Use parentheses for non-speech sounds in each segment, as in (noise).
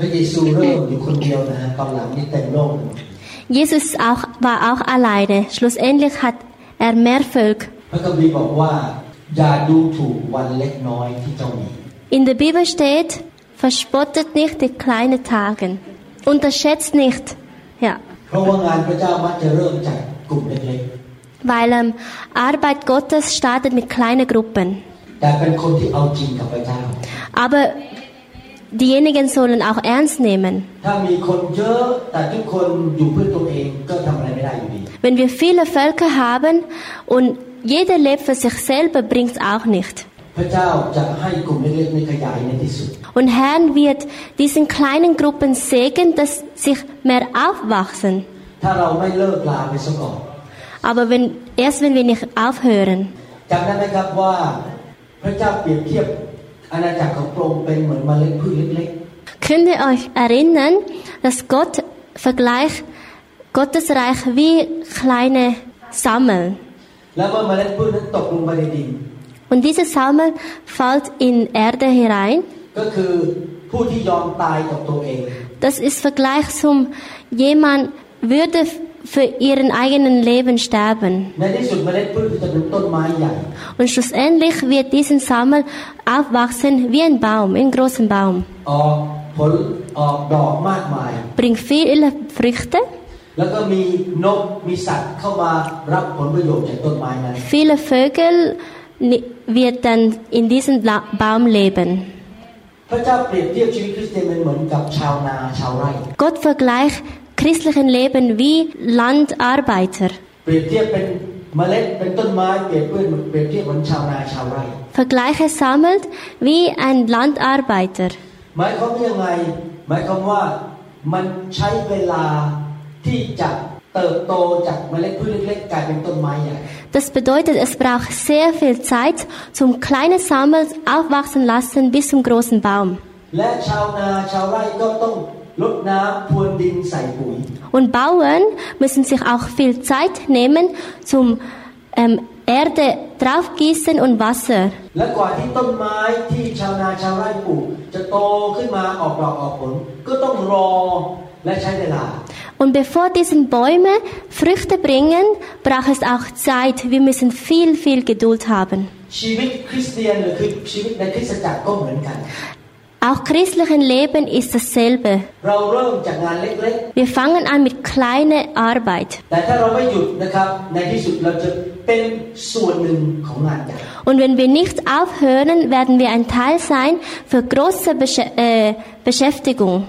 ๆ พระเยซูเริ่มอยู่คนเดียวนะฮะตอนหลังนี่เต็มโลกเลย Jesus auch, war auch alleine. Schlussendlich hat er mehr Volk. พระคัมภีร์บอกว่า อย่าดูถูกวันเล็กน้อยที่เจ้ามี In der Bibel steht, verspottet nicht die kleinen Tage. Unterschätzt nicht. Ja. เพราะว่างานพระเจ้ามักจะเริ่มจากกลุ่มเล็ก Weil ähm, Arbeit Gottes startet mit kleinen Gruppen. ๆ แต่เป็นคนที่เอาจริงกับพระเจ้า Aber diejenigen sollen auch ernst nehmen. ถ้ามีคนเยอะแต่ทุกคนอยู่เพื่อตัวเองก็ทำอะไรไม่ได้อยู่ดี Wenn wir viele Völker haben und jeder lebt für sich selber, bringt es auch nicht. พระเจ้าจะให้กลุ่มเล็กๆนี้ขยายในที่สุด Und Herrn wird diesen kleinen Gruppen segnen, dass sich mehr aufwachsen. ถ้าเราไม่เลิกลาไปซะก่อน Aber wenn, erst wenn wir nicht aufhören. จำได้ไหมครับว่า พระเจ้าเปรียบเทียบ Könnt ihr euch erinnern, dass Gott vergleicht Gottes Reich wie kleine Sammel? Und diese Sammel fällt in Erde herein. Das ist Vergleich zum jemand würde für ihren eigenen Leben sterben. Und schlussendlich wird diesen Sammel aufwachsen wie ein Baum, ein großen Baum. Bringt viele Früchte. Viele Vögel wird dann in diesem Baum leben. Gott vergleicht christlichen Leben wie Landarbeiter. เปรียบเทียบเป็นเมล็ดเป็นต้นไม้เปรียบเทียบเปรียบเทียบเหมือนชาวนาชาวไร่ Vergleiche sammelt wie ein Landarbeiter. หมายความว่ายังไง หมายความว่ามันใช้เวลาที่จะเติบโตจากเมล็ดพืชเล็กๆกลายเป็นต้นไม้ใหญ่ Das bedeutet, es braucht sehr viel Zeit zum kleinen Sammel aufwachsen lassen bis zum großen Baum. และชาวนาชาวไร่ก็ต้อง Und Bauern müssen sich auch viel Zeit nehmen zum ähm, Erde draufgießen und Wasser. Und bevor diese Bäume Früchte bringen, braucht es auch Zeit. Wir müssen viel, viel Geduld haben. Auch christlichen Leben ist dasselbe. Wir fangen an mit kleiner Arbeit. Und wenn wir nicht aufhören, werden wir ein Teil sein für große Besch äh, Beschäftigung.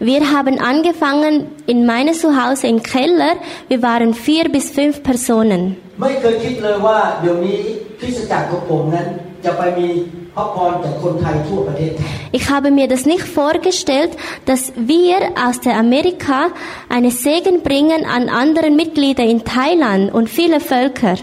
Wir haben angefangen in meinem Zuhause im Keller. Wir waren vier bis fünf Personen. Ich habe mir das nicht vorgestellt, dass wir aus der Amerika einen Segen bringen an anderen Mitglieder in Thailand und viele Völker.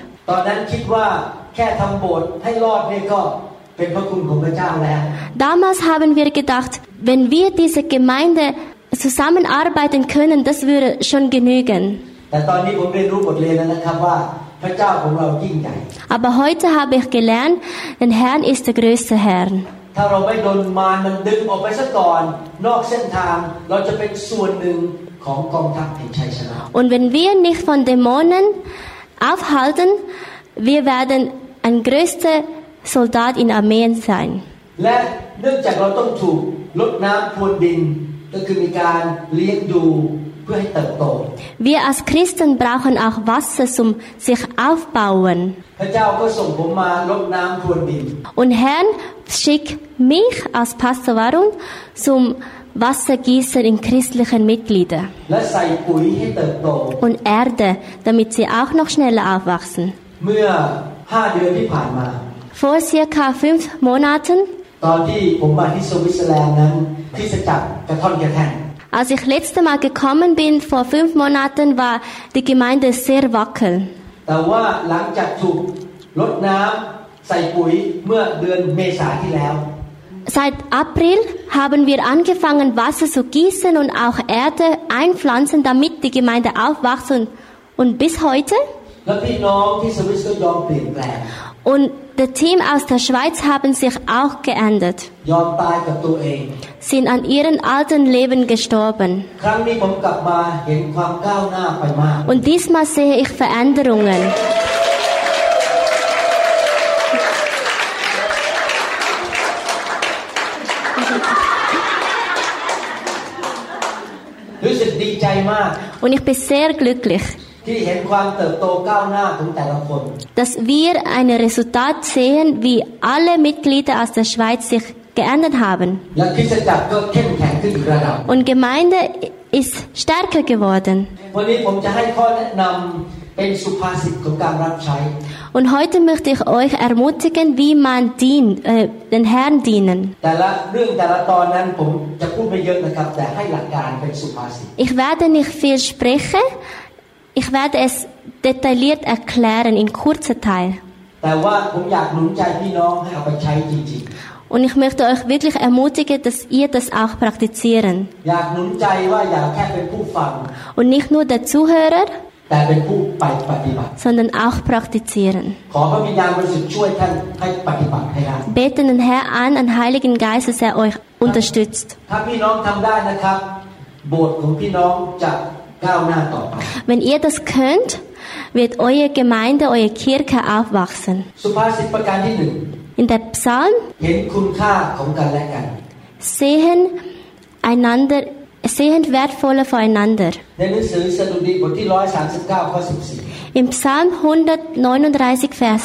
Damals haben wir gedacht, wenn wir diese Gemeinde zusammenarbeiten können, das würde schon genügen. ต่ตอนนี้ผมเรียนรู้บทเรียนแล้วนะครับว่าพระเจ้าของเรายิ่งใหญ่ Aber heute habe ich gelernt, der Herr ist der größte Herr. ถ้าเราไม่โดนมารมันดึงออกไปซะก่อน นอกเส้นทางเราจะเป็นส่วนหนึ่งของกองทัพแห่งชัยชนะ Und wenn wir nicht von Dämonen aufhalten, wir werden ein größter Soldat in Armeen sein. และเนื่องจากเราต้องถูกลดน้ำพรวนดิน ก็คือมีการเลี้ยงดู เพื่อให้เติบโต Wir als Christen brauchen auch Wasser zum sich aufbauen. พระเจ้าก็ส่งผมมาลดน้ำพรวนดิน Und Herr schickt mich als Pastor Warun zum Wassergießen in christlichen Mitglieder และใส่ปุ๋ยให้เติบโต und Erde, damit sie auch noch schneller aufwachsen. เมื่อห้าเดือนที่ผ่านมา Vor circa fünf Monaten ตอนที่ผมมาที่สวิตเซอร์แลนด์นั้นคริสตจักรกระท่อนกระแท่น als ich letzte Mal gekommen bin, vor fünf Monaten, war die Gemeinde sehr wackel. Seit April haben wir angefangen, Wasser zu gießen und auch Erde einpflanzen, damit die Gemeinde aufwachsen. Und bis heute? Und das Team aus der Schweiz haben sich auch geändert. Sind an ihren alten Leben gestorben. Und diesmal sehe ich Veränderungen. Und ich bin sehr glücklich dass wir ein Resultat sehen, wie alle Mitglieder aus der Schweiz sich geändert haben. Und Gemeinde ist stärker geworden. Und heute möchte ich euch ermutigen, wie man dient, äh, den Herrn dienen. Ich werde nicht viel sprechen, ich werde es detailliert erklären in kurzer Teil. Und ich möchte euch wirklich ermutigen, dass ihr das auch praktizieren. Und nicht nur der Zuhörer, sondern auch praktizieren. Beten den Herrn an, den Heiligen Geist, dass er euch unterstützt. ถ้าพี่น้องทำได้นะครับ โบสถ์ของพี่น้องจะก้าวหน้าต่อไป Wenn ihr das könnt, wird eure Gemeinde, eure Kirche aufwachsen. สุภาษิตประการที่หนึ่ง In der Psalm เห็นคุณค่าของกันและกัน sehen einander, sehen wertvoller voreinander. ในหนังสือสดุดีบทที่ 139 ข้อ 14 Im Psalm 139, Vers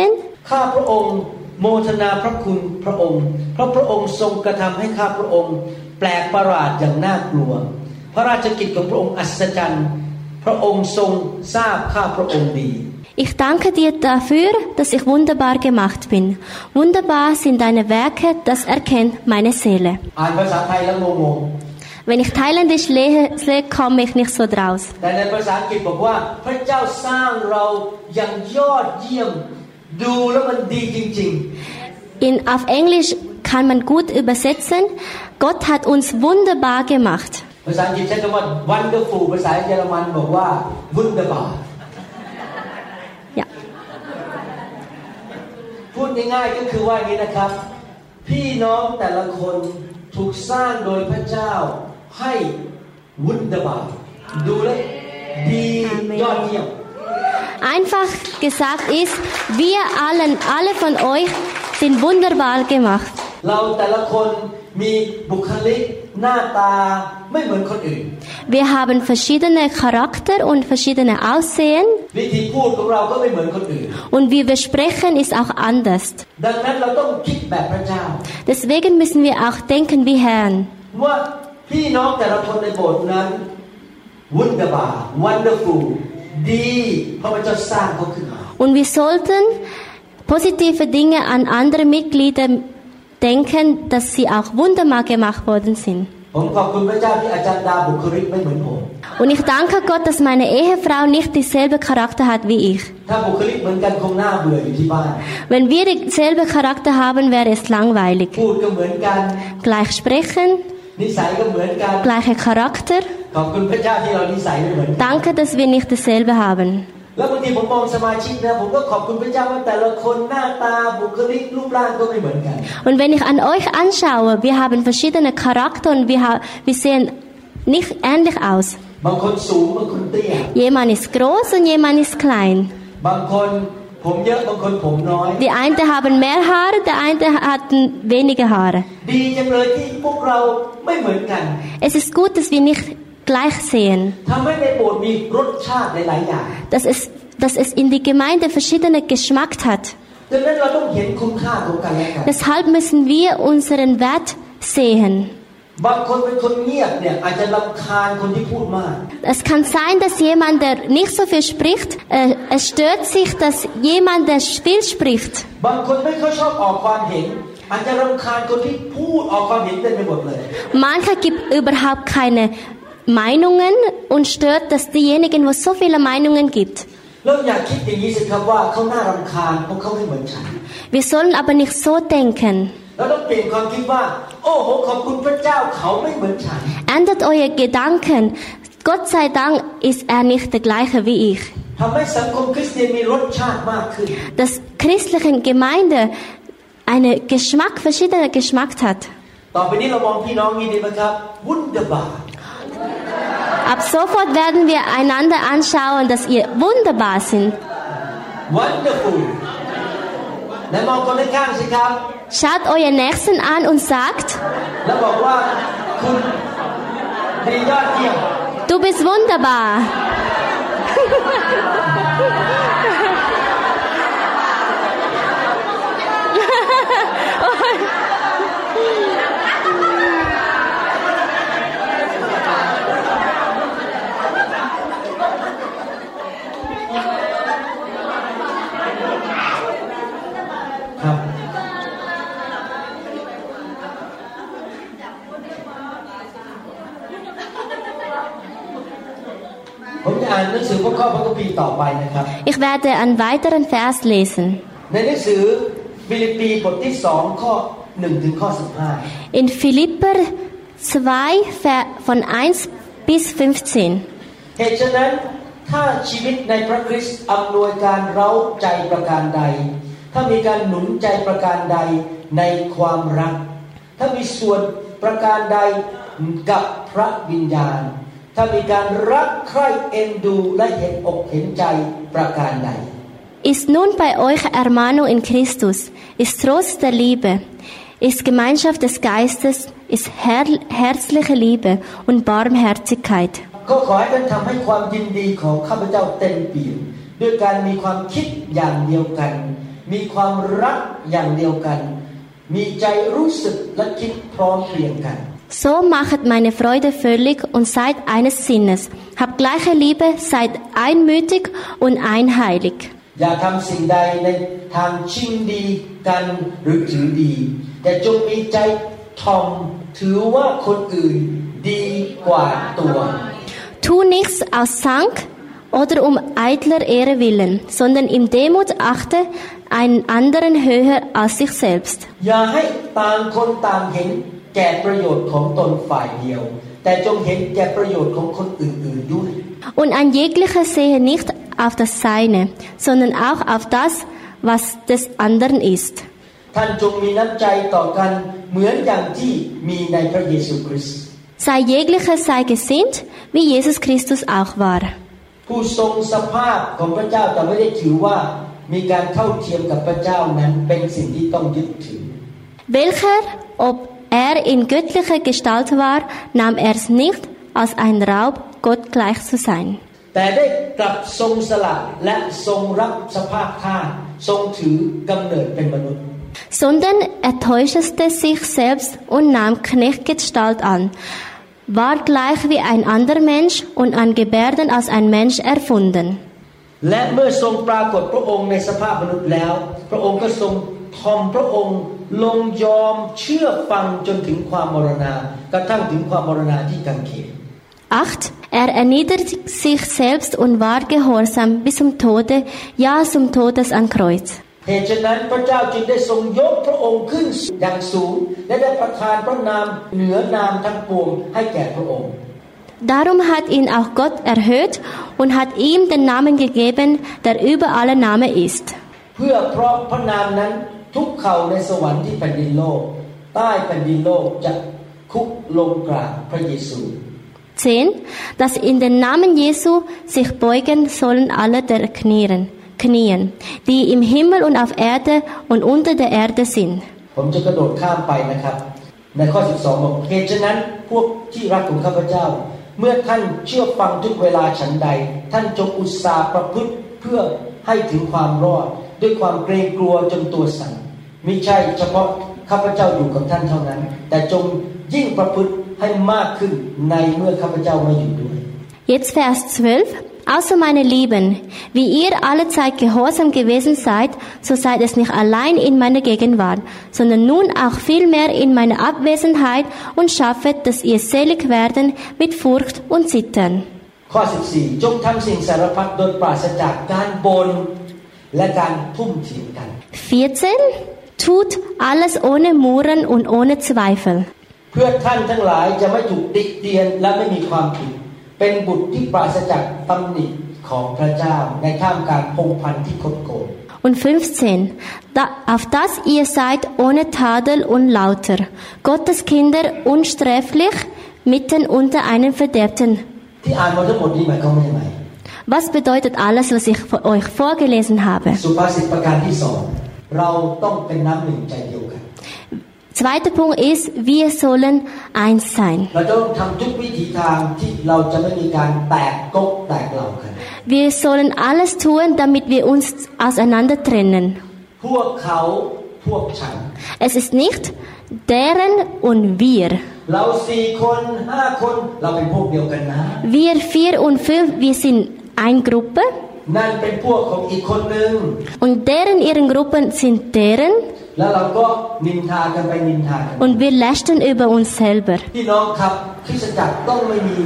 14, ข้าพระองค์โมทนาพระคุณพระองค์ เพราะพระองค์ทรงกระทำให้ข้าพระองค์ แปลกประหลาดอย่างน่ากลัว พระราชกิจของพระองค์อัศจรรย์ พระองค์ทรงทราบข้าพระองค์ดี Ich danke dir dafür, dass ich wunderbar gemacht bin. Wunderbar sind deine Werke, das erkennt meine Seele. อ่านภาษาไทยแล้วงง Wenn ich Thailändisch lese, komme ich nicht so draus. ๆแต่ในภาษาอังกฤษบอกว่า พระเจ้าสร้างเราอย่างยอดเยี่ยม ดูแล้วมันดีจริง In, auf Englisch kann man gut übersetzen, Gott hat uns wunderbar gemacht. ๆภาษาอังกฤษใช้คำว่า wonderful ภาษาเยอรมันบอกว่า wunderbar Ja. พูดง่ายๆก็คือว่าอย่างนี้นะครับ พี่น้องแต่ละคนถูกสร้างโดยพระเจ้าให้วุนเดบาดูแลวดี Amen. ยอดเยี่ยม Einfach gesagt ist, wir allen, alle von euch sind wunderbar gemacht. เราแต่ละคนมีบุคลิกหน้าตา Wir haben verschiedene Charakter und verschiedene Aussehen. Und wie wir sprechen, ist auch anders. Deswegen müssen wir auch denken wie Herrn. Und wir sollten positive Dinge an andere Mitglieder denken, dass sie auch wunderbar gemacht worden sind. Und ich danke Gott, dass meine Ehefrau nicht dieselbe Charakter hat wie ich. Wenn wir dieselbe Charakter haben, wäre es langweilig. Gleich sprechen, gleicher Charakter. Danke, dass wir nicht dasselbe haben. แล้วบางทีผมมองสมาชิกนะผมก็ขอบคุณพระเจ้าว่าแต่ละคนหน้าตาบุคลิกรูปร่างก็ไม่เหมือนกัน Und wenn ich an euch anschaue, wir haben verschiedene Charakter und wir, ha wir sehen nicht ähnlich aus. บางคนสูงบางคนเตี้ย Jemand ist groß und jemand ist klein. บางคนผมเยอะบางคนผมน้อย Die einen haben mehr Haare, der eine hat weniger Haare. ดีจังเลยที่พวกเราไม่เหมือนกัน Es ist gut, dass wir nicht gleich sehen. Dass es, dass es in die Gemeinde verschiedene Geschmack hat. Deshalb müssen wir unseren Wert sehen. Es kann sein, dass jemand, der nicht so viel spricht, äh, es stört sich, dass jemand, der viel spricht. Mancher gibt überhaupt keine Meinungen und stört das diejenigen, wo es so viele Meinungen gibt. Wir sollen aber nicht so denken. Ändert eure Gedanken. Gott sei Dank ist er nicht der gleiche wie ich. Dass christliche Gemeinde einen Geschmack, verschiedenen Geschmack hat. Ab sofort werden wir einander anschauen, dass ihr wunderbar sind. วันเดอร์ฟูลและมองคนข้างๆสิครับ Schaut euren Nächsten an und sagt, แล้วบอกว่าคุณดียอดเยี่ยม du bist wunderbar. (laughs) (laughs) ข้อสิบห้า In Philipper 2, Ver- von 1 bis 15. เหตุฉะนั้นถ้าชีวิตในพระคริสต์อำนวยการเร้าใจประการใด ถ้ามีการหนุนใจประการใดในความรัก ถ้ามีส่วนประการใดกับพระวิญญาณ ถ้ามีการรักใคร่เอ็นดูและเห็นอกเห็นใจประการใด Ist nun bei euch Ermahnung in Christus, ist Trost der Liebe, ist Gemeinschaft des Geistes, ist her herzliche Liebe und Barmherzigkeit. ก็ขอให้ท่านทำให้ความยินดีของข้าพเจ้าเต็มเปี่ยมด้วยการมีความคิดอย่างเดียวกัน มีความรักอย่างเดียวกัน มีใจรู้สึกและคิดพร้อมเพรียงกัน So machet meine Freude völlig und seid eines Sinnes. Habt gleiche Liebe, seid einmütig und einheilig. อย่าทำสิ่งใดในทางชิงดีกันหรือถือดี แต่จงมีใจทอมถือว่าคนอื่นดีกว่าตัว Tu nichts aus Zank oder um eitler Ehre willen, sondern im Demut achte einen anderen höher als sich selbst. อย่าให้ต่างคนต่างเห็น แก่ประโยชน์ของตนฝ่ายเดียว แต่จงเห็นแก่ประโยชน์ของคนอื่นๆด้วย Und ein jeglicher sehe nicht auf das Seine, sondern auch auf das, was des anderen ist. ท่านจงมีน้ำใจต่อกันเหมือนอย่างที่มีในพระเยซูคริสต์ Sei jeglicher sei gesinnt, wie Jesus Christus auch war. ผู้ทรงสภาพของพระเจ้าแต่ไม่ได้ถือว่ามีการเท่าเทียมกับพระเจ้านั้นเป็นสิ่งที่ต้องยึดถือ Welcher, ob er in göttlicher Gestalt war, nahm er es nicht als ein Raub, Gott gleich zu sein. แต่ได้กลับทรงสละและทรงรับสภาพท่าสทรงถือกำเนิดเป็นมนุษย์ sondern er täuschte sich selbst und nahm Knechtgestalt an, war gleich wie ein anderer Mensch und an Gebärden als ein Mensch erfunden. และเมื่อทรงปรากฏพระองค์ในสภาพมนุษย์แล้ว พระองค์ก็ทรงทอมพระองค์ ลงยอมเชื่อฟังจนถึงความมรณากระทั่งถึงความมรณาที่กังเขน 8. Er erniedrigte sich selbst und war gehorsam bis zum Tode, ja zum Todes an Kreuz. เหตุฉะนั้นพระเจ้าจึงได้ทรงยกพระองค์ขึ้นอย่างสูง และได้ประทานพระนามเหนือนามทั้งปวงให้แก่พระองค์ Darum hat ihn auch Gott erhöht und hat ihm den Namen gegeben, der über alle Name ist. เพื่อเพราะพระนามนั้น ทุกเข่าในสวรรค์ที่แผ่นดินโลก ใต้แผ่นดินโลกจะคุกลงกราบพระเยซู 10. Dass in den Namen Jesu sich beugen sollen alle der Knien, Knien, die im Himmel und auf Erde und unter der Erde sind. ผมจะกระโดดข้ามไปนะครับ ในข้อ 12บอกเหตุฉะนั้นพวกที่รักของข้าพเจ้า เมื่อท่านเชื่อฟังทุกเวลาฉันใด ท่านจงอุตสาห์ประพฤติเพื่อให้ถึงความรอด ด้วยความเกรงกลัวจนตัวสั่นมิใช่เฉพาะข้าพเจ้าอยู่กับท่านเท่านั้น แต่จงยิ่งประพฤติให้มากขึ้นในเมื่อข้าพเจ้าไม่อยู่ด้วย Jetzt Vers 12. Also meine Lieben, wie ihr alle Zeit gehorsam gewesen seid, so seid es nicht allein in meiner Gegenwart, sondern nun auch vielmehr in meiner Abwesenheit und schaffet, dass ihr selig werden mit Furcht und Zittern. ข้อ 14 จงทำสิ่งสารพัดโดยปราศจากการบน และการทุ่มเถียงกัน 14. Tut alles ohne Murren und ohne Zweifel. เพื่อท่านทั้งหลายจะไม่ถูกติเตียนและไม่มีความผิด เป็นบุตรที่ปราศจากตำหนิของพระเจ้า ในท่ามกลางพงพันธุ์ที่คดโกง Und 15. Da, auf dass ihr seid ohne Tadel und lauter, Gottes Kinder unsträflich, mitten unter einem Verderbten. ที่อ่า was bedeutet alles, was ich euch vorgelesen habe? Zweiter Punkt ist, wir sollen eins sein. Wir sollen alles tun, damit wir uns auseinander trennen. Es ist nicht deren und wir. Wir vier und fünf, wir sind eine Gruppe นั่นเป็นพวกของอีกคนหนึ่ง und deren ihren Gruppen sind deren แล้วเราก็นินทากันไปนินทากัน und wir lästern über uns selber. พี่น้องครับคริสตจักรต้องไม่มี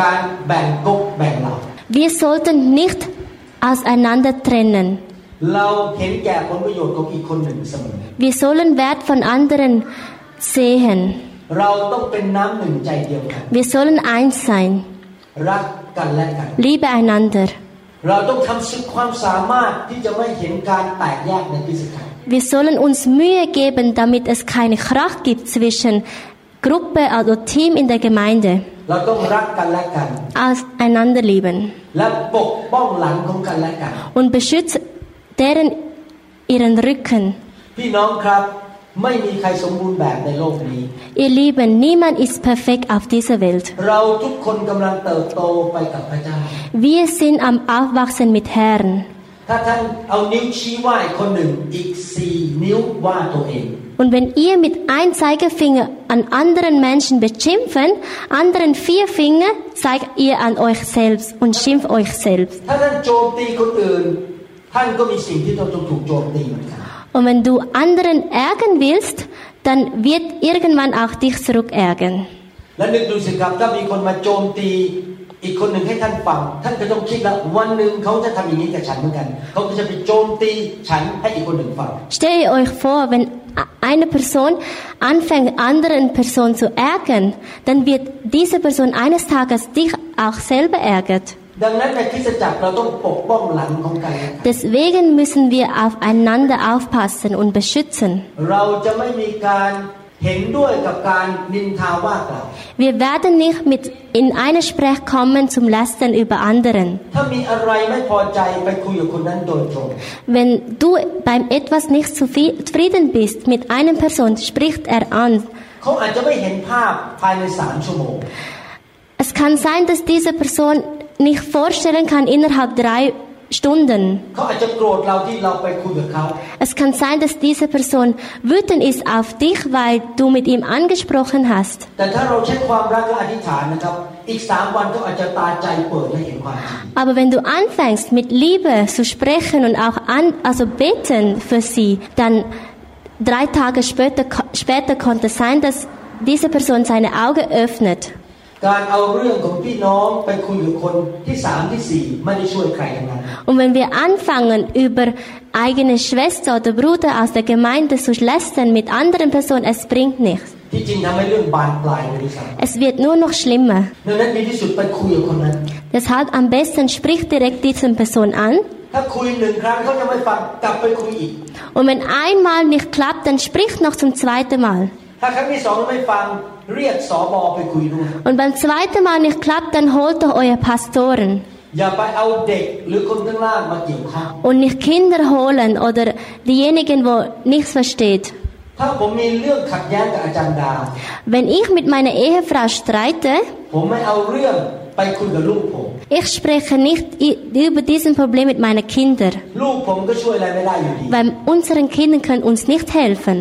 การแบ่งก๊กแบ่งเหล่า Wir sollten nicht auseinander trennen. เราเห็นแก่ผลประโยชน์ของอีกคนหนึ่งเสมอ Wir sollen Wert von anderen sehen. เราต้องเป็นน้ำหนึ่งใจเดียวกัน Wir sollen eins sein, รัก กันและกัน liebe einander. เราต้องทำสุดความสามารถที่จะไม่เห็นการแตกแยกในคริสตจักร Wir sollen uns Mühe geben, damit es keine Krach gibt zwischen Gruppe oder Team in der Gemeinde. เราต้องรักกันและกัน Auseinander lieben และปกป้องหลังของกันและกัน und beschützt deren ihren Rücken. พี่น้องครับ ไม่มีใครสมบูรณ์แบบในโลกนี้ Ihr Lieben, niemand ist perfekt auf dieser Welt. เราทุกคนกำลังเติบโตไปกับพระเจ้า Wir sind am Aufwachsen mit Herrn. ถ้าท่านเอานิ้วชี้ว่าอีกคนหนึ่งอีกสี่นิ้วว่าตัวเอง Und wenn ihr mit einem Zeigefinger an anderen Menschen beschimpfen, anderen vier Finger zeigt ihr an euch selbst und schimpft euch selbst. ถ้าท่านโจมตีคนอื่น ท่านก็มีสิ่งที่ต้องถูกโจมตีเหมือนกัน und wenn du anderen ärgern willst, dann wird irgendwann auch dich zurück ärgern. Stell euch vor, wenn eine Person anfängt, anderen Personen zu ärgern, dann wird diese Person eines Tages dich auch selber ärgert. Deswegen müssen wir aufeinander aufpassen und beschützen. Wir werden nicht mit in eine Sprech kommen zum Lästern über anderen. Wenn du beim etwas nicht zufrieden bist mit einer Person, spricht er an. Es kann sein, dass diese Person nicht vorstellen kann innerhalb drei Stunden. Es kann sein, dass diese Person wütend ist auf dich, weil du mit ihm angesprochen hast. Aber wenn du anfängst, mit Liebe zu sprechen und auch an, also beten für sie, dann drei Tage später, später konnte es sein, dass diese Person seine Augen öffnet. Und wenn wir anfangen, über eigene Schwester oder Bruder aus der Gemeinde zu lästern mit anderen Personen, es bringt nichts. Es wird nur noch schlimmer. Deshalb am besten spricht direkt diese Person an. Und wenn einmal nicht klappt, dann spricht noch zum zweiten Mal. Und beim zweiten Mal nicht klappt, dann holt doch eure Pastoren. Und nicht Kinder holen oder diejenigen, wo nichts versteht. Wenn ich mit meiner Ehefrau streite, ไปคุยกับลูกผม Ich spreche nicht über dieses Problem mit meinen Kindern. Weil unseren Kindern können uns nicht helfen.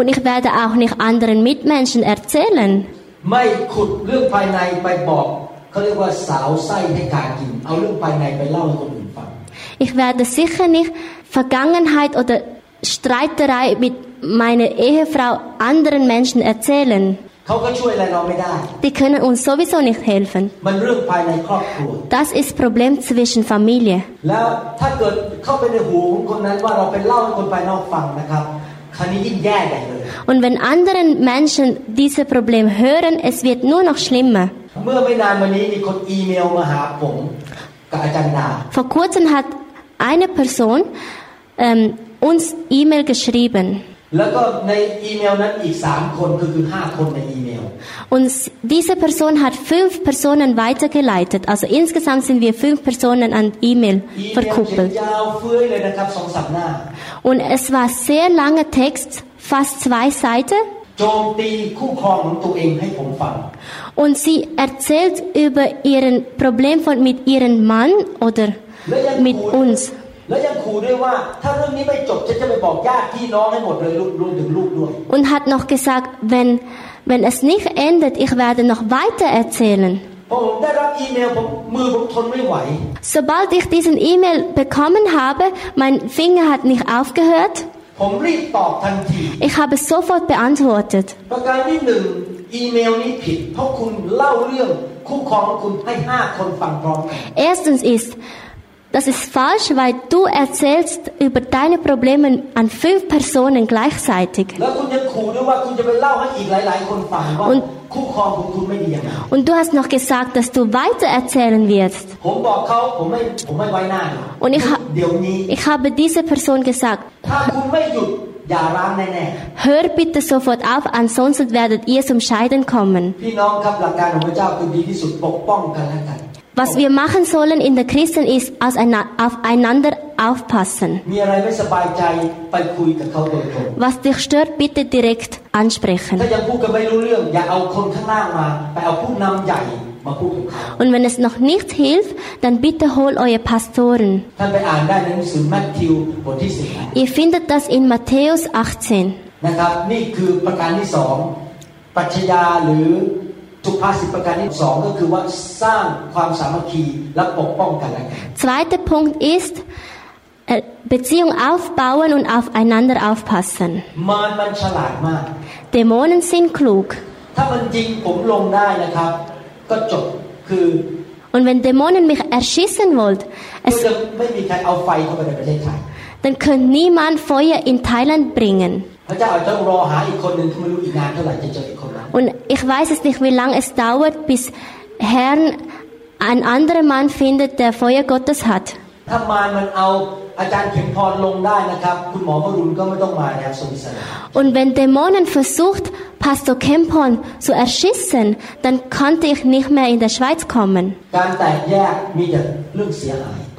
Und ich werde auch nicht anderen Mitmenschen erzählen. Ich werde sicher nicht Vergangenheit oder Streiterei mit meiner Ehefrau anderen Menschen erzählen. Die können uns sowieso nicht helfen. Das ist Problem zwischen Familie. Und wenn andere Menschen diese Problem hören, es wird nur noch schlimmer. Vor kurzem hat eine Person ähm, uns E-Mail geschrieben. Und diese Person hat fünf Personen weitergeleitet. Also insgesamt sind wir fünf Personen an E-Mail verkuppelt. Und es war sehr langer Text, fast zwei Seiten. Und sie erzählt über ihren Problem mit ihrem Mann oder mit uns. Und hat noch gesagt, wenn, wenn es nicht endet, ich werde noch weiter erzählen. Sobald ich diesen E-Mail bekommen habe, mein Finger hat nicht aufgehört. Ich habe sofort beantwortet. Erstens ist, das ist falsch, weil du erzählst über deine Probleme an fünf Personen gleichzeitig. Und, und du hast noch gesagt, dass du weiter erzählen wirst. Und ich, ich habe dieser Person gesagt, Hör bitte sofort auf, ansonsten werdet ihr zum Scheiden kommen. Was wir machen sollen in der Christen ist aufeinander aufpassen. Was dich stört, bitte direkt ansprechen. Und wenn es noch nicht hilft, dann bitte hol eure Pastoren. Ihr findet das in Matthäus 18. Zweiter Punkt ist äh, Beziehung aufbauen und aufeinander aufpassen. Dämonen sind klug. Und wenn Dämonen mich erschießen wollen, dann könnte niemand Feuer in Thailand bringen. Und ich weiß es nicht, wie lange es dauert, bis Herrn einen anderen Mann findet, der Feuer Gottes hat. Äh, Und wenn Dämonen versucht, Pastor Kempon zu erschießen, dann konnte ich nicht mehr in der Schweiz kommen.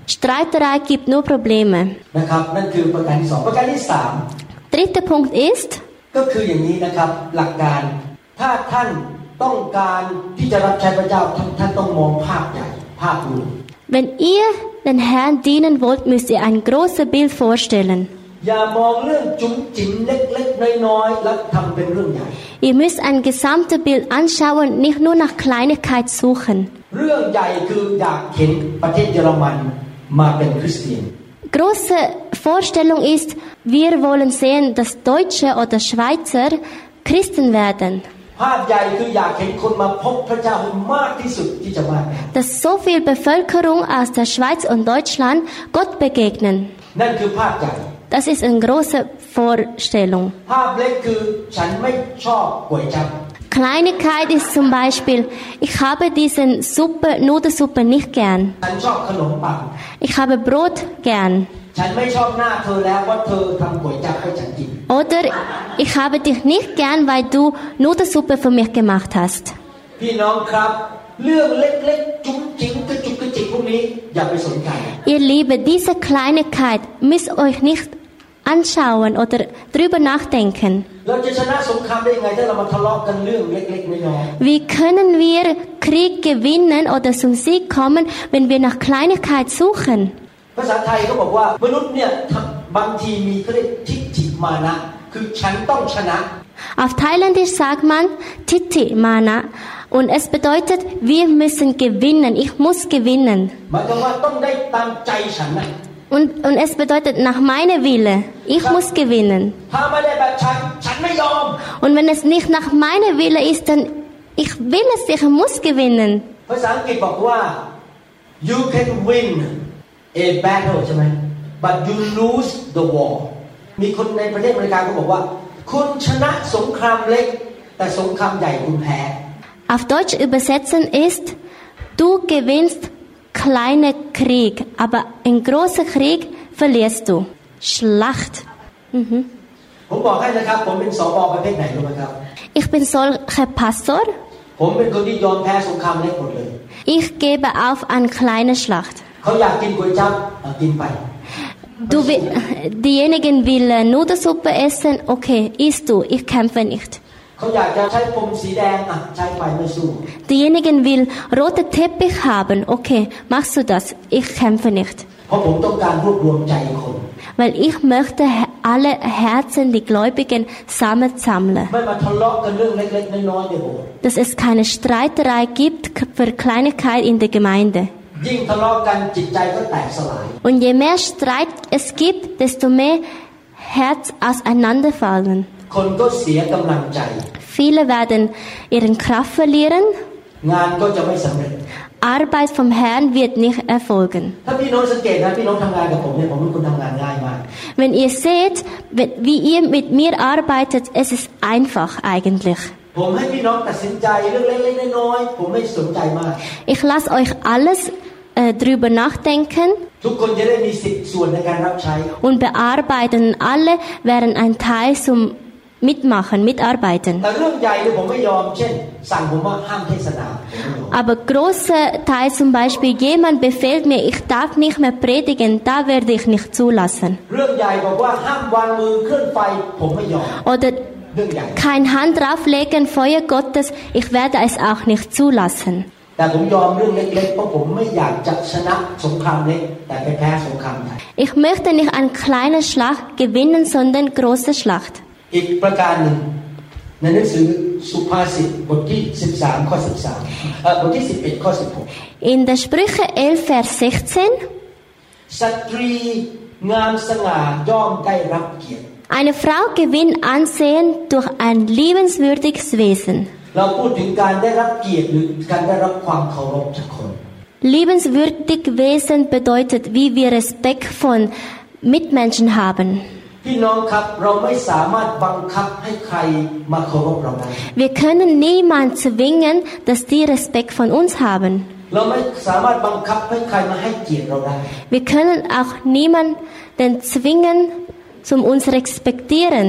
Streiterei gibt nur Probleme. Dritter Punkt ist, ถ้าท่านต้องการที่จะรับใช้พระเจ้าท่านต้องมองภาพใหญ่ภาพรวม Wenn ihr den Herrn dienen wollt, müsst ihr ein großes Bild vorstellen. Ihr müsst ein gesamtes Bild anschauen, nicht nur nach Kleinigkeit suchen. Große Vorstellung ist, wir wollen sehen, dass Deutsche oder Schweizer Christen werden. Dass so viel Bevölkerung aus der Schweiz und Deutschland Gott begegnen. Das ist eine große Vorstellung. Kleinigkeit ist zum Beispiel, ich habe diese Suppe, Nudelsuppe nicht gern. Ich habe Brot gern. Oder ich habe dich nicht gern, weil du Nudelsuppe für mich gemacht hast. Ihr Lieben, diese Kleinigkeit müsst euch nicht anschauen oder drüber nachdenken. Wie können wir Krieg gewinnen oder zum Sieg kommen, wenn wir nach Kleinigkeit suchen? ภาษาไทยเขาบอกว่ามนุษย์เนี่ยบางทีมีเขาเรียกทิฏฐิ Mana Auf Thailändisch sagt man Titi Mana und es bedeutet, wir müssen gewinnen, ich muss gewinnen. Und, und es bedeutet nach meinem Wille, ich muss gewinnen. Und wenn es nicht nach meinem Wille ist, dann ich will es, ich muss gewinnen. You can win a battle, but you lose the war. มีคนในประเทศอเมริกาเขาบอกว่า คุณชนะสงครามเล็ก แต่สงครามใหญ่คุณแพ้ Auf Deutsch übersetzen ist, du gewinnst kleine Krieg, aber einen großen Krieg verlierst du. Schlacht. Mhm. ผมบอกให้นะครับ ผมเป็นสอบอประเภทไหนรู้ไหมครับ Ich bin solcher Pastor. ผมเป็นคนที่ยอมแพ้สงครามเล็กหมดเลย Ich gebe auf an kleine Schlacht. Du will, diejenigen will äh, Nudelsuppe essen, okay, isst du, ich kämpfe nicht. Diejenigen will rote Teppich haben, okay, machst du das, ich kämpfe nicht. Weil ich möchte alle Herzen, die Gläubigen, sammeln. Dass es keine Streiterei gibt für Kleinigkeit in der Gemeinde. Und je mehr Streit es gibt, desto mehr Herz auseinanderfallen. Viele werden ihre Kraft verlieren. Arbeit vom Herrn wird nicht erfolgen. Wenn ihr seht, wie ihr mit mir arbeitet, es ist einfach eigentlich. Ich lasse euch alles äh, drüber nachdenken und bearbeiten. Alle wären ein Teil zum Mitmachen, mitarbeiten. Aber großer Teil zum Beispiel, jemand befehlt mir, ich darf nicht mehr predigen, da werde ich nicht zulassen. Oder kein Hand drauflegen, Feuer Gottes, ich werde es auch nicht zulassen. แต่ผมยอมเรื่องเล็กๆเพราะผมไม่อยากจะชนะสงครามเล็ก แต่ไปแพ้สงครามใหญ่ Ich möchte nicht eine kleine Schlacht gewinnen, sondern große Schlacht. อีกประการหนึ่งในหนังสือสุภาษิตบทที่ 13 ข้อ 13เอ่อบทที่ 11 ข้อ In der Sprüche 11, Vers 16, 16 สตรีงามสง่าย่อมได้รับเกียรติ eine Frau gewinnt Ansehen durch ein liebenswürdiges Wesen. เราพูดถึงการได้รับเกียรติหรือการได้รับความเคารพจากคน Liebenswürdig Wesen bedeutet, wie wir Respekt von Mitmenschen haben. พี่น้องครับเราไม่สามารถบังคับให้ใครมาเคารพเราได้ Wir können niemand zwingen, dass die Respekt von uns haben. เราไม่สามารถบังคับให้ใครมาให้เกียรติเราได้ Wir können auch niemanden zwingen, zum uns respektieren.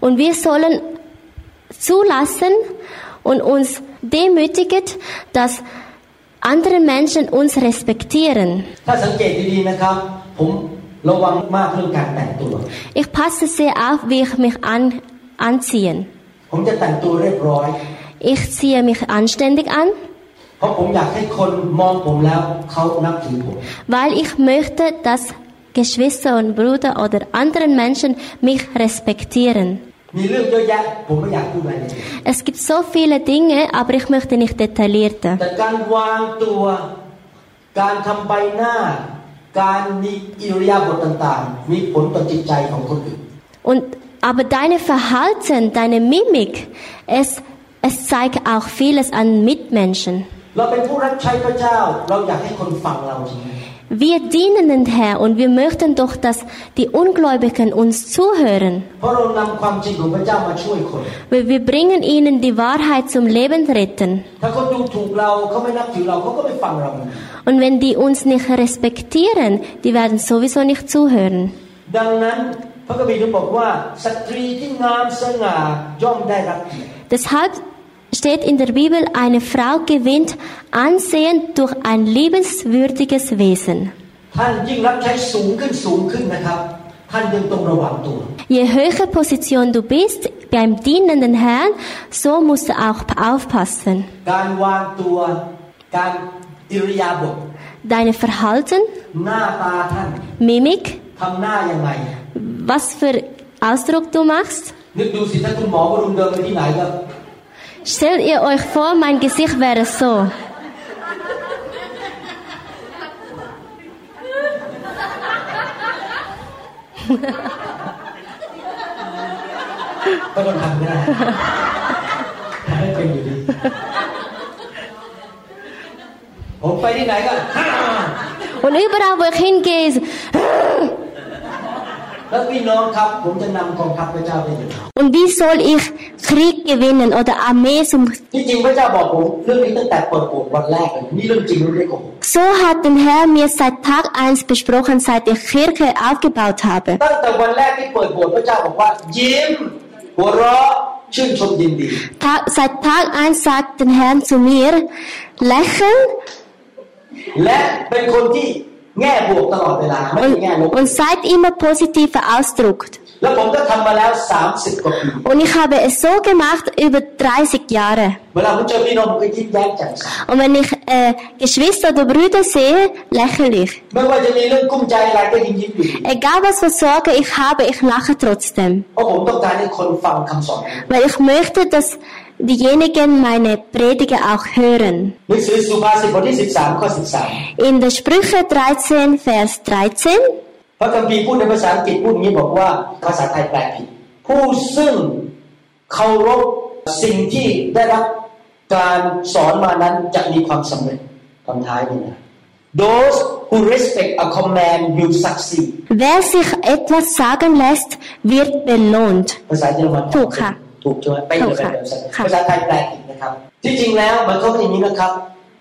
Und wir sollen zulassen und uns demütigen, dass andere Menschen uns respektieren. Ich passe sehr auf, wie ich mich an, anziehe. Ich ziehe mich anständig an. Weil ich möchte, dass Geschwister und Brüder oder anderen Menschen mich respektieren. มีเรื่องเยอะแยะ ผมไม่อยากพูดรายละเอียด Es gibt so viele Dinge, aber ich möchte nicht detaillierte. แต่การวางตัว การทำใบหน้า การมีอิริยาบถต่างๆ มีผลต่อจิตใจของคนอื่น Und, aber deine Verhalten, deine Mimik, es, es zeigt auch vieles an Mitmenschen. เราเป็นผู้รับใช้พระเจ้า เราอยากให้คนฟังเราใช่ไหม Wir dienen den Herrn und wir möchten doch, dass die Ungläubigen uns zuhören. เพราะเรานำความจริงของพระเจ้ามาช่วยคน Weil wir bringen ihnen die Wahrheit zum Leben retten. ถ้าเขาดูถูกเราเขาไม่นับถือเราเขาก็ไม่ฟังเรา Und wenn die uns nicht respektieren, die werden sowieso nicht zuhören. ดังนั้นพระคัมภีร์ถึงบอกว่า สตรีที่งามสง่าย่อมได้รับเกียรติ Deshalb steht in der Bibel, eine Frau gewinnt Ansehen durch ein liebenswürdiges Wesen. Je höher Position du bist beim dienenden Herrn, so musst du auch aufpassen. Deine Verhalten, Mimik, was für Ausdruck du machst. Stellt ihr euch vor, mein Gesicht wäre so. (laughs) Und überall, wo ich hingehe, ist und wie soll ich Krieg gewinnen oder Armee zum So hat der Herr mir seit Tag 1 besprochen, seit ich Kirche aufgebaut habe. Tag, seit Tag 1 sagt der Herr zu mir, lächeln. และเป็นคนที่แง่บวกตลอดเวลาไม่ und, ใช่แง่ลบ und seid immer positiver Ausdruck. แล้วผมก็ทำมาแล้ว 30 กว่าปี Und ich habe es so gemacht über 30 Jahre. เวลาผมเจอพี่น้องผมก็ยิ้มแย้มแจ่มใส Und wenn ich äh, Geschwister oder Brüder sehe, lächle ich. ไม่ว่าจะมีเรื่องกุ้มใจอะไรก็ยิ้มยิ้มอยู่ Egal was für Sorge ich habe, ich lache trotzdem. เพราะผมต้องการให้คนฟังคำสอน Weil ich möchte, dass diejenigen meine Prediger auch hören. หนังสือสุภาษิตบทที่ 13 ข้อ In der Sprüche 13, Vers 13 13 พระคัมภีร์พูดในภาษาอังกฤษพูดอย่างนี้บอกว่าภาษาไทยแปลผิด ผู้ซึ่งเคารพสิ่งที่ได้รับการสอนมานั้นจะมีความสำเร็จคำท้ายนี่นะ Those who respect a command will succeed Wer sich etwas sagen lässt, wird belohnt. ภาษาเยอรมัน ถูกค่ะ ถูกใช่ไหมไปเลย ถูกค่ะ ไปเลย ค่ะ ภาษาไทยแปลผิดนะครับ ที่จริงแล้วมันก็เป็นอย่างนี้นะครับ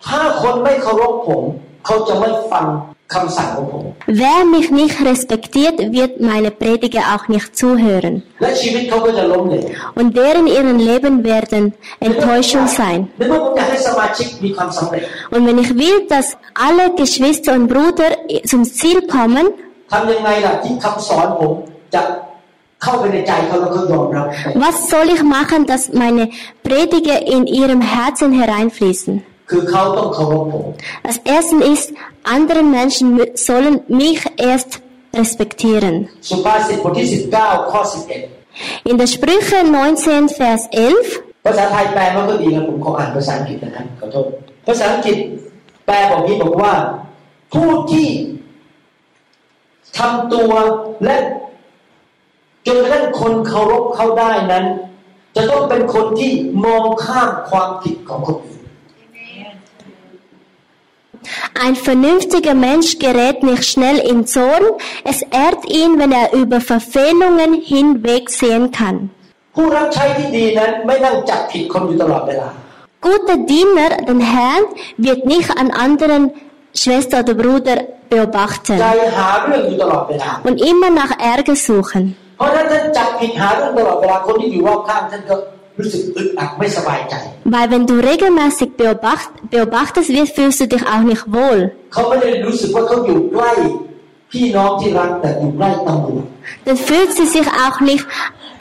ถ้าคนไม่เคารพผม เขาจะไม่ฟังคำสั่งของผม Wer mich nicht respektiert, wird meine Prediger auch nicht zuhören. และชีวิตเขาก็จะล้มเหลว Und deren ihren Leben werden Enttäuschung sein. ในเมื่อผมอยากให้สมาชิกมีความสำเร็จ Und wenn ich will, dass alle Geschwister und Brüder zum Ziel kommen, ทำยังไงล่ะที่คำสอนผมจะ was soll ich machen, dass meine Prediger in ihrem Herzen hereinfließen? คือเขาต้องเคารพผม Das erste ist, andere Menschen mü- sollen mich erst respektieren. สุภาษิตบทที่ 19 ข้อ In der Sprüche 19, Vers 11, 11 ภาษาไทยแปลมันก็ดีนะผมขออ่านภาษาอังกฤษนะครับขอโทษภาษาอังกฤษแปลบอกนี้บอกว่า ผู้ที่ทำตัวและ จนกระทั่งคนเคารพเขาได้นั้น จะต้องเป็นคนที่มองข้ามความผิดของคนอื่น ein vernünftiger Mensch gerät nicht schnell in Zorn, es ehrt ihn, wenn er über Verfehlungen hinwegsehen kann. ผู้รับใช้ที่ดีนั้นไม่นั่งจับผิดคนอยู่ตลอดเวลา Guter Diener, den Herrn, wird nicht an anderen Schwester oder Bruder ใจ beobachten หาเรื่องอยู่ตลอดเวลา und immer nach Ärger suchen. เพราะถ้าท่านจับผิดหาเรื่องตลอดเวลาคนที่อยู่รอบข้างท่านก็รู้สึกอึดอัดไม่สบายใจ Weil wenn du regelmäßig beobacht, beobachtest wirst, fühlst du dich auch nicht wohl. เขาไม่ได้รู้สึกว่าเขาอยู่ใกล้พี่น้องที่รักแต่อยู่ใกล้ตำรวจ Dann fühlt sie sich auch nicht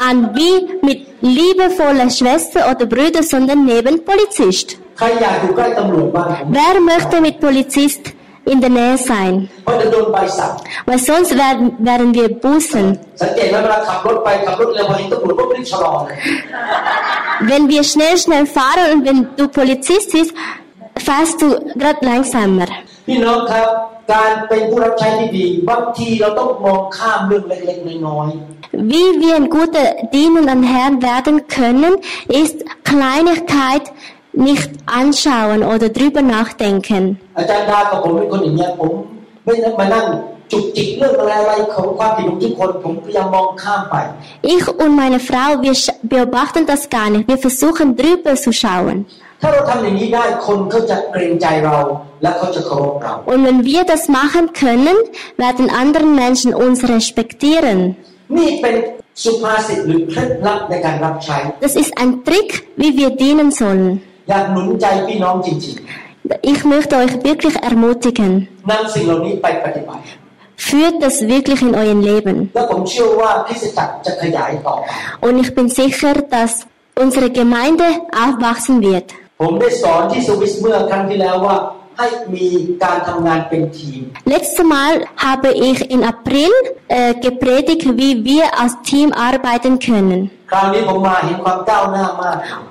an wie mit liebevoller Schwester oder Brüder, sondern neben Polizist. ใครอยากอยู่ใกล้ตำรวจบ้างผม Wer möchte mit Polizist in der Nähe sein. Weil sonst werden, werden wir bußen. Wenn wir schnell, schnell fahren und wenn du Polizist bist, fährst du gerade langsamer. Wie wir ein guter Diener an Herrn werden können, ist Kleinigkeit, nicht anschauen oder drüber nachdenken. ๆอาจารย์ดากับผมเป็นคนอย่างเงี้ยผมไม่ได้มานั่งจุกจิกเรื่องอะไรอะไรของความผิดของทุกคน ผมพยายามมองข้ามไป Ich und meine Frau, wir sch- beobachten das gar nicht. Wir versuchen drüber zu schauen. ถ้าเราทำอย่างนี้ได้คนเขาจะเกรงใจเรา และเขาจะเคารพเรา Und wenn wir das machen können, werden andere Menschen uns respektieren. นี่เป็น สุภาษิตหรือเคล็ดลับในการรับใช้ Das ist ein Trick, wie wir dienen sollen. อยากหนุนใจพี่น้องจริง Ich möchte euch wirklich ermutigen. ๆนำสิ่งเหล่านี้ไปปฏิบัติ Führt das wirklich in euer Leben. และผมเชื่อว่าคริสตจักรจะขยายต่อไป Und ich bin sicher, dass unsere Gemeinde aufwachsen wird. ผมได้สอนที่สวิสเมื่อครั้งที่แล้วว่า Letztes Mal habe ich im April äh, gepredigt, wie wir als Team arbeiten können.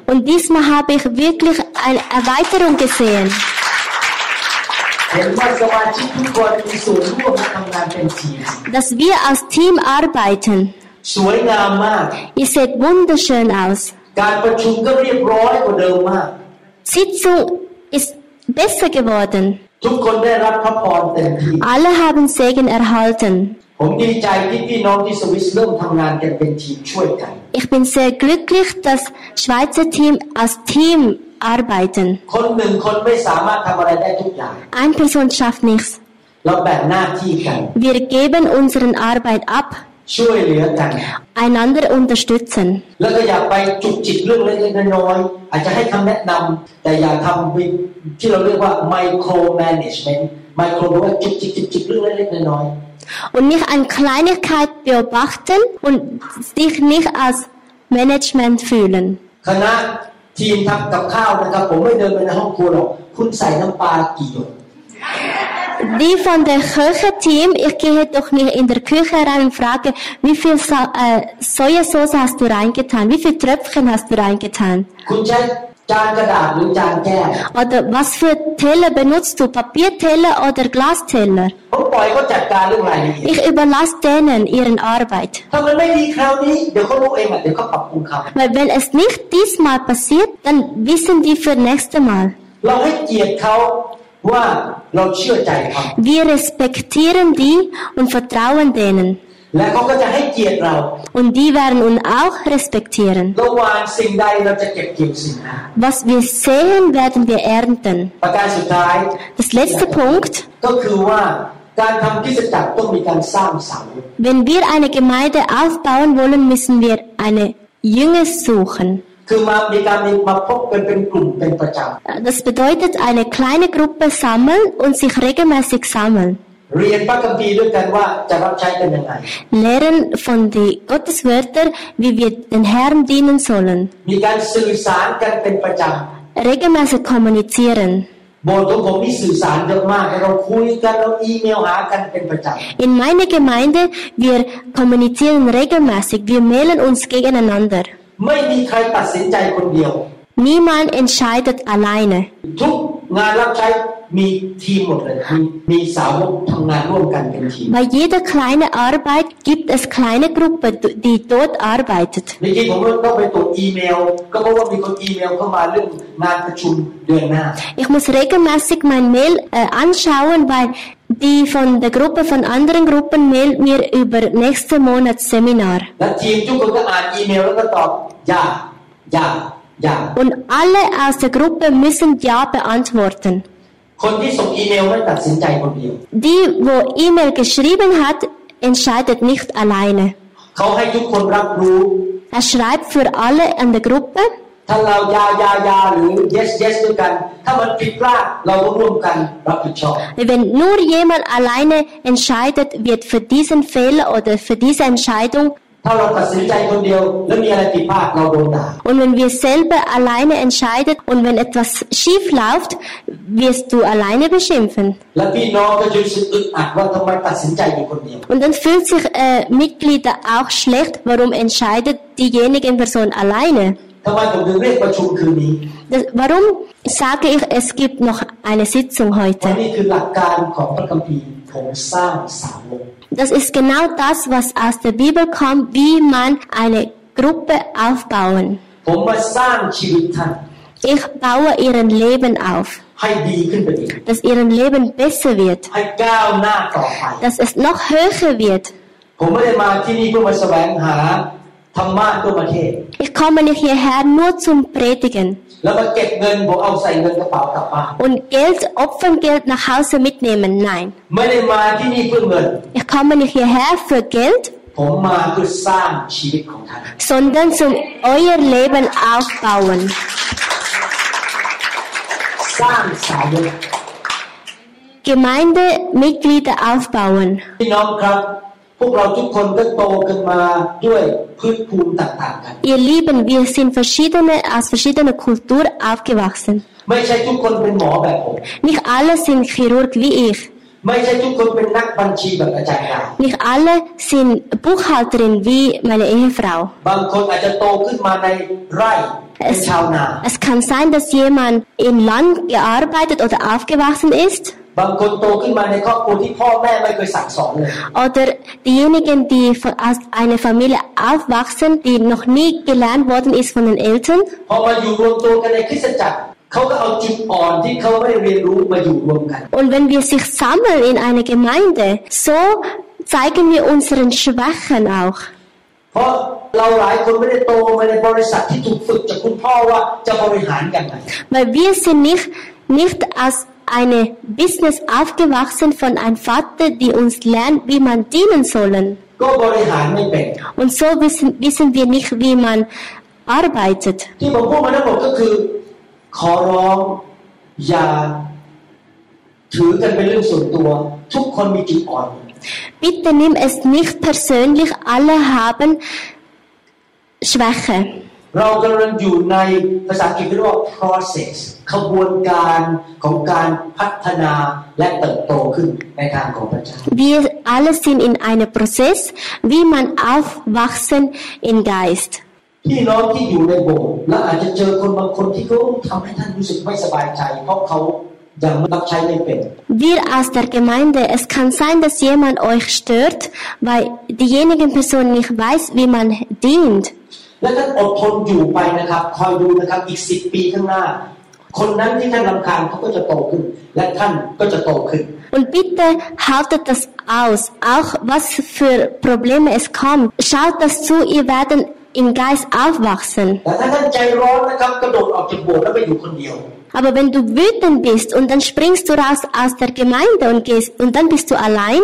Und diesmal habe ich wirklich eine Erweiterung gesehen. Dass wir als Team arbeiten. Ihr seht wunderschön aus. Sitzung ist besser geworden. Alle haben Segen erhalten. Ich bin sehr glücklich, dass Schweizer Team als Team arbeiten. Ein Person schafft nichts. Wir geben unsere Arbeit ab. ช่วยเหลือกัน einander unterstützen. แล้วก็อย่าไปจุกจิกเรื่องเล็กๆน้อยๆอาจจะให้คำแนะนำแต่อย่าทำวิที่เราเรียกว่า micro management micro แปลว่าจุกจิกจุกจิกเรื่องเล็กๆน้อย Und nicht an Kleinigkeit beobachten und sich nicht als Management fühlen. ๆคณะทีมทำกับข้าวนะครับ ผมไม่เดินไปในห้องครัวหรอกคุณใส่น้ำปลากี่หยด die von der Küchenteam, ich gehe doch nicht in der Küche rein und frage, wie viel so äh, Sojasauce hast du reingetan? Wie viele Tröpfchen hast du reingetan? Oder was für Teller benutzt du? Papierteller oder Glasteller? Ich überlasse denen ihren Arbeit. Weil wenn es nicht diesmal passiert, dann wissen die für nächste Mal. Wir respektieren die und vertrauen denen. Und die werden uns auch respektieren. Was wir sehen, werden wir ernten. Das letzte Punkt. Wenn wir eine Gemeinde aufbauen wollen, müssen wir eine Jünger suchen. Das bedeutet eine kleine Gruppe sammeln und sich regelmäßig sammeln. Lehren von den Gotteswörtern, wie wir den Herrn dienen sollen. Regelmäßig kommunizieren. In meiner Gemeinde, wir kommunizieren regelmäßig, wir mailen uns gegeneinander. ำไม่มีใครตัดสินใจคนเดียว Niemand entscheidet alleine. ทุกงานรับใช้ Bei jeder kleinen Arbeit gibt es kleine Gruppen, die dort arbeitet. Ich muss regelmäßig mein Mail äh, anschauen, weil die von der Gruppe von anderen Gruppen mailt mir über nächsten Monat Seminar. Und alle aus der Gruppe müssen Ja beantworten. คนที่ส่งอีเมลไม่ตัดสินใจคนเดียว Die, wo E-Mail geschrieben hat, entscheidet nicht alleine. เขาให้ทุกคนรับรู้ Er schreibt für alle in der Gruppe ถ้าเรายายายาหรือ yes yes ด้วยกัน ถ้ามันผิดพลาดเราก็ร่วมกันรับผิดชอบ Wenn nur jemand alleine entscheidet, wird für diesen Fehler oder für diese Entscheidung und wenn wir selber alleine entscheiden und wenn etwas schief läuft, wirst du alleine beschimpfen. Und dann fühlt sich äh, Mitglieder auch schlecht, warum entscheidet diejenige Person alleine? ทำไมผมถึงเรียกประชุมคืนนี้ Das, warum sage ich, es gibt noch eine Sitzung เพราะ heute? นี่คือหลักการของพระคัมภีร์ผมสร้างสาวก Das ist genau das, was aus der Bibel kommt, wie man eine Gruppe aufbauen. ผมมาสร้างชีวิตท่าน Ich baue ihren Leben auf, ให้ดีขึ้นไปอีก dass ihr Leben besser wird, ให้ก้าวหน้าต่อไป dass es noch höher wird. ผมไม่ได้มาที่นี่เพื่อมาแสวงหา ธรรมะตัวประเทศ Ich komme nicht hierher nur zum Predigen แล้วมาเก็บเงินผมเอาใส่เงินกระเป๋ากลับบ้าน und Geld, Opfergeld nach Hause mitnehmen. Nein. ไม่ได้มาที่นี่เพื่อเงิน Ich komme nicht hierher für Geld. ผ ผมมาเพื่อสร้างชีวิตของท่าน sondern zum euer Leben aufbauen. สร้างสาวก Gemeindemitglieder aufbauen. พี่น้องครับ พวกเราทุกคนก็โตกันมาด้วยพื้นภูมิต่างๆกัน Ihr Lieben, wir sind verschiedene, aus verschiedener Kultur aufgewachsen. ไม่ใช่ทุกคนเป็นหมอแบบผม Nicht alle sind Chirurg wie ich. ไม่ใช่ทุกคนเป็นนักบัญชีแบบอาจารย์ดา Nicht alle sind Buchhalterin wie meine Ehefrau. บางคนอาจจะโตขึ้นมาในไร่เป็น Es, ชาวนา es kann sein, dass jemand im Land gearbeitet oder aufgewachsen ist บางคนโตขึ้นมาในครอบครัวที่พ่อแม่ไม่เคยสั่งสอนเลย oder diejenigen, die von- aus einer Familie aufwachsen, die noch nie gelernt worden ist von den Eltern. พอมาอยู่รวมตัวกันในคริสตจักรเขาก็เอาจุดอ่อนที่เขาไม่ได้เรียนรู้มาอยู่รวมกัน Und wenn wir sich sammeln in einer Gemeinde, so zeigen wir unseren Schwächen auch. เพราะเราหลายคนไม่ได้โตมาในบริษัทที่ถูกฝึกจากคุณพ่อว่าจะบริหารยังไง Weil wir sind nicht, nicht als eine Business aufgewachsen von einem Vater, die uns lernt, wie man dienen sollen. Und so wissen, wissen wir nicht, wie man arbeitet. Bitte nimm es nicht persönlich, alle haben Schwäche. เรากำลังอยู่ในภาษาอังกฤษเรียกว่า process ขบวนการของการพัฒนาและเติบโตขึ้นในทางของพระเจ้า Wir alle sind in einem Prozess, wie man aufwachsen im Geist. พี่น้องที่อยู่ในโบสถ์และอาจจะเจอคนบางคนที่เขาทำให้ท่านรู้สึกไม่สบายใจ เพราะเขายังรับใช้ไม่เป็น Wir aus der Gemeinde, es kann sein, dass jemand euch stört, weil diejenige Person nicht weiß, wie man dient. และท่านอดทนอยู่ไปนะครับ คอยดูนะครับอีกสิบปีข้างหน้า คนนั้นที่ท่านรำคาญเขาก็จะโตขึ้น และท่านก็จะโตขึ้น Und bitte haltet das aus, auch was für Probleme es kommt. Schaut das zu, ihr werdet im Geist aufwachsen. แต่ถ้าท่านใจร้อนนะครับกระโดดออกจากโบสถ์แล้วไปอยู่คนเดียว Aber wenn du wütend bist und dann springst du raus aus der Gemeinde und gehst und dann bist du allein,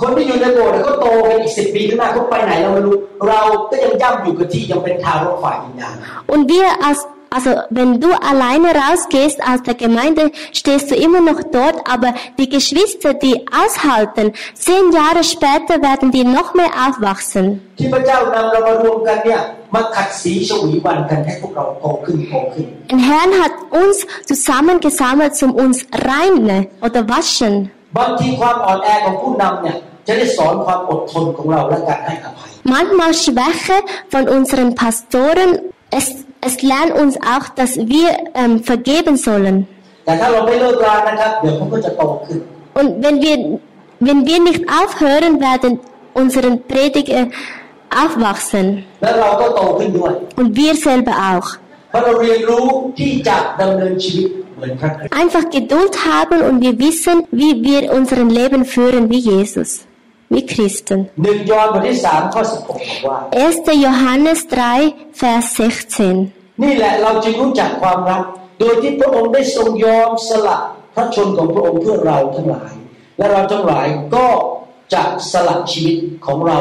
คนที่อยู่ในโบสถ์เขาโตกันอีกสิบปีข้างหน้าเขาไปไหนเราไม่รู้ เราก็ยังย่ำอยู่กับที่ยังเป็นทารกฝ่ายวิญญาณ Und wir als, also wenn du alleine rausgehst aus der Gemeinde, stehst du immer noch dort, aber die Geschwister, die aushalten, zehn Jahre später werden die noch mehr aufwachsen. ที่พระเจ้านำเรามารวมกันเนี่ยมาขัดสีชวีวันกันให้พวกเราโตขึ้นโตขึ้น Ein Herrn hat uns zusammengesammelt, um uns reinen oder waschen. บางทีความอ่อนแอของผู้นำเนี่ย จะได้สอนความอดทนของเราและการให้อภัย Manchmal Schwäche von unseren Pastoren, es, es lernt uns auch, dass wir ähm, vergeben sollen. แต่ถ้าเราไม่เลิกรานะครับ เดี๋ยวเขาก็จะโตขึ้น Und wenn wir, wenn wir nicht aufhören, werden unsere Prediger aufwachsen. และเราก็โตขึ้นด้วย Und wir selber auch. เพราะเราเรียนรู้ที่จะดำเนินชีวิตเหมือนพระคริสต์ Einfach Geduld haben und wir wissen, wie wir unser Leben führen wie Jesus, Wie Christen. หนึ่งยอห์นบทที่สามข้อสิบหกบอกว่า 1. Johannes 3, Vers 16. นี่แหละเราจึงรู้จักความรัก โดยที่พระองค์ได้ทรงยอมสละพระชนของพระองค์เพื่อเราทั้งหลาย และเราทั้งหลายก็จะสละชีวิตของเรา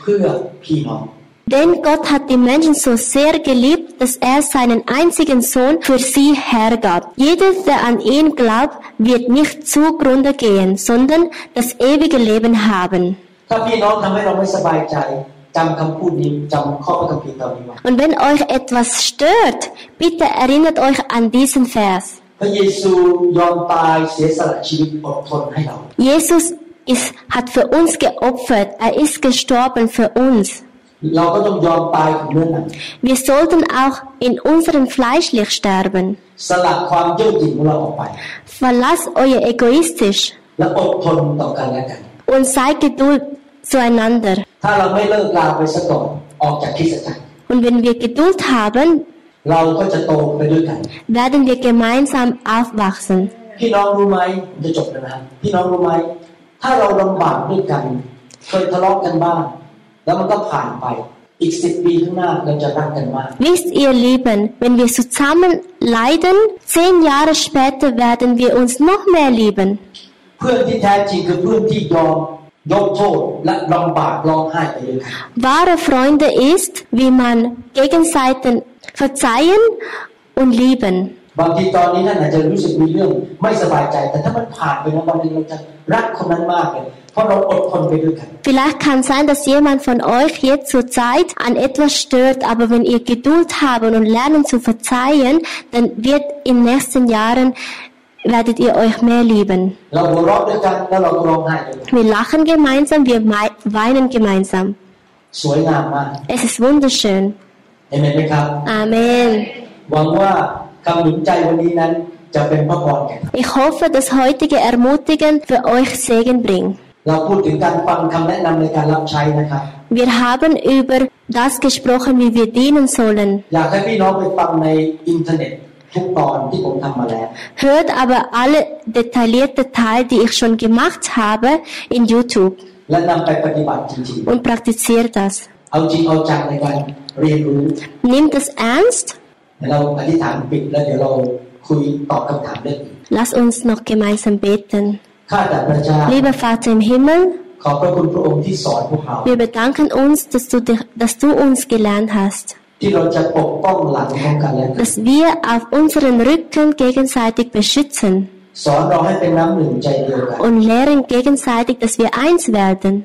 เพื่อพี่น้อง Denn Gott hat die Menschen so sehr geliebt, dass er seinen einzigen Sohn für sie hergab. Jeder, der an ihn glaubt, wird nicht zugrunde gehen, sondern das ewige Leben haben. Und wenn euch etwas stört, bitte erinnert euch an diesen Vers. Jesus ist, hat für uns geopfert. Er ist gestorben für uns. เราก็ต้องยอมตายของเนื้อหนัง Wir sollten auch in unserem Fleischlich sterben. สละความเย่อหยิ่งของเราออกไป Verlasst euer egoistisch และอดทนต่อกันและกัน und seid geduld zueinander. ถ้าเราไม่เลิกลาไปซะก่อนออกจากคริสตจักร Und wenn wir Geduld haben, เราก็จะโตไปด้วยกัน werden wir gemeinsam aufwachsen. พี่น้องรู้ไหมผมจะจบแล้วนะพี่น้องรู้ไหม ถ้าเราลำบากด้วยกัน เคยทะเลาะกันบ้าง แล้วมันก็ผ่านไป อีกสิบปีข้างหน้าเราจะรักกันมาก Wisst ihr, Lieben, wenn wir zusammen leiden, zehn Jahre später werden wir uns noch mehr lieben. เพื่อนที่แท้จริงคือเพื่อนที่ยอม ยกโทษและลำบากร้องไห้ไปด้วยกัน Wahre Freunde ist, wie man gegenseitig verzeihen und lieben. บางทีตอนนี้ท่านอาจจะรู้สึกมีเรื่องไม่สบายใจ แต่ถ้ามันผ่านไปแล้ววันหนึงเราจะรักคนนั้นมากเลยเพราะเราอดทนไปด้วยกัน Vielleicht kann sein, dass jemand von euch jetzt zur Zeit an etwas stört, aber wenn ihr Geduld haben und lernen zu verzeihen, dann wird in den nächsten Jahren werdet ihr euch mehr lieben. เราหัวเราะด้วยกันแล้วเราก็ร้องไห้ด้วยกัน Wir lachen gemeinsam, wir mei- weinen gemeinsam. สวยงามมาก Es ist wunderschön. เห็นไหมครับ Amen. Ich hoffe, das heutige Ermutigen für euch Segen bringt. Wir haben über das gesprochen, wie wir dienen sollen. Hört aber alle detaillierten Teile, die ich schon gemacht habe, in YouTube. Und praktiziert das. Nimmt es ernst. Lass uns noch gemeinsam beten. Lieber Vater im Himmel, wir bedanken uns, dass du, dass du uns gelernt hast, dass wir auf unseren Rücken gegenseitig beschützen und lehren gegenseitig, dass wir eins werden.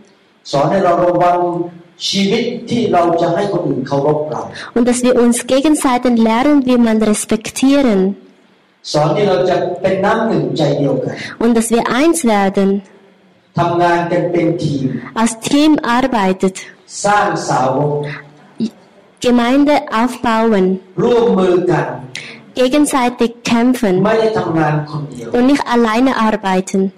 Und dass wir uns gegenseitig lernen, wie man respektieren. Und dass wir eins werden. Als Team arbeitet. Gemeinde aufbauen. Gegenseitig kämpfen. Und nicht alleine arbeiten.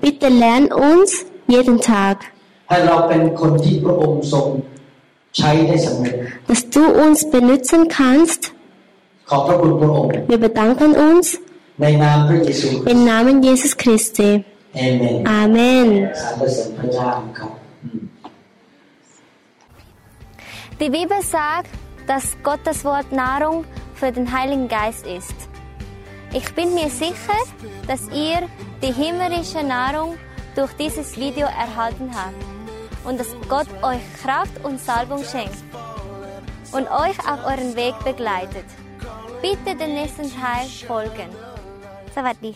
Bitte lern uns, jeden Tag. Dass du uns benutzen kannst. Wir bedanken uns. Im Namen Jesus Christi. Amen. Mm. Die Bibel sagt, dass Gottes Wort Nahrung für den Heiligen Geist ist. Ich bin mir sicher, dass ihr die himmlische Nahrung durch dieses Video erhalten habt und dass Gott euch Kraft und Salbung schenkt und euch auf euren Weg begleitet. Bitte den nächsten Teil folgen. Sawadee.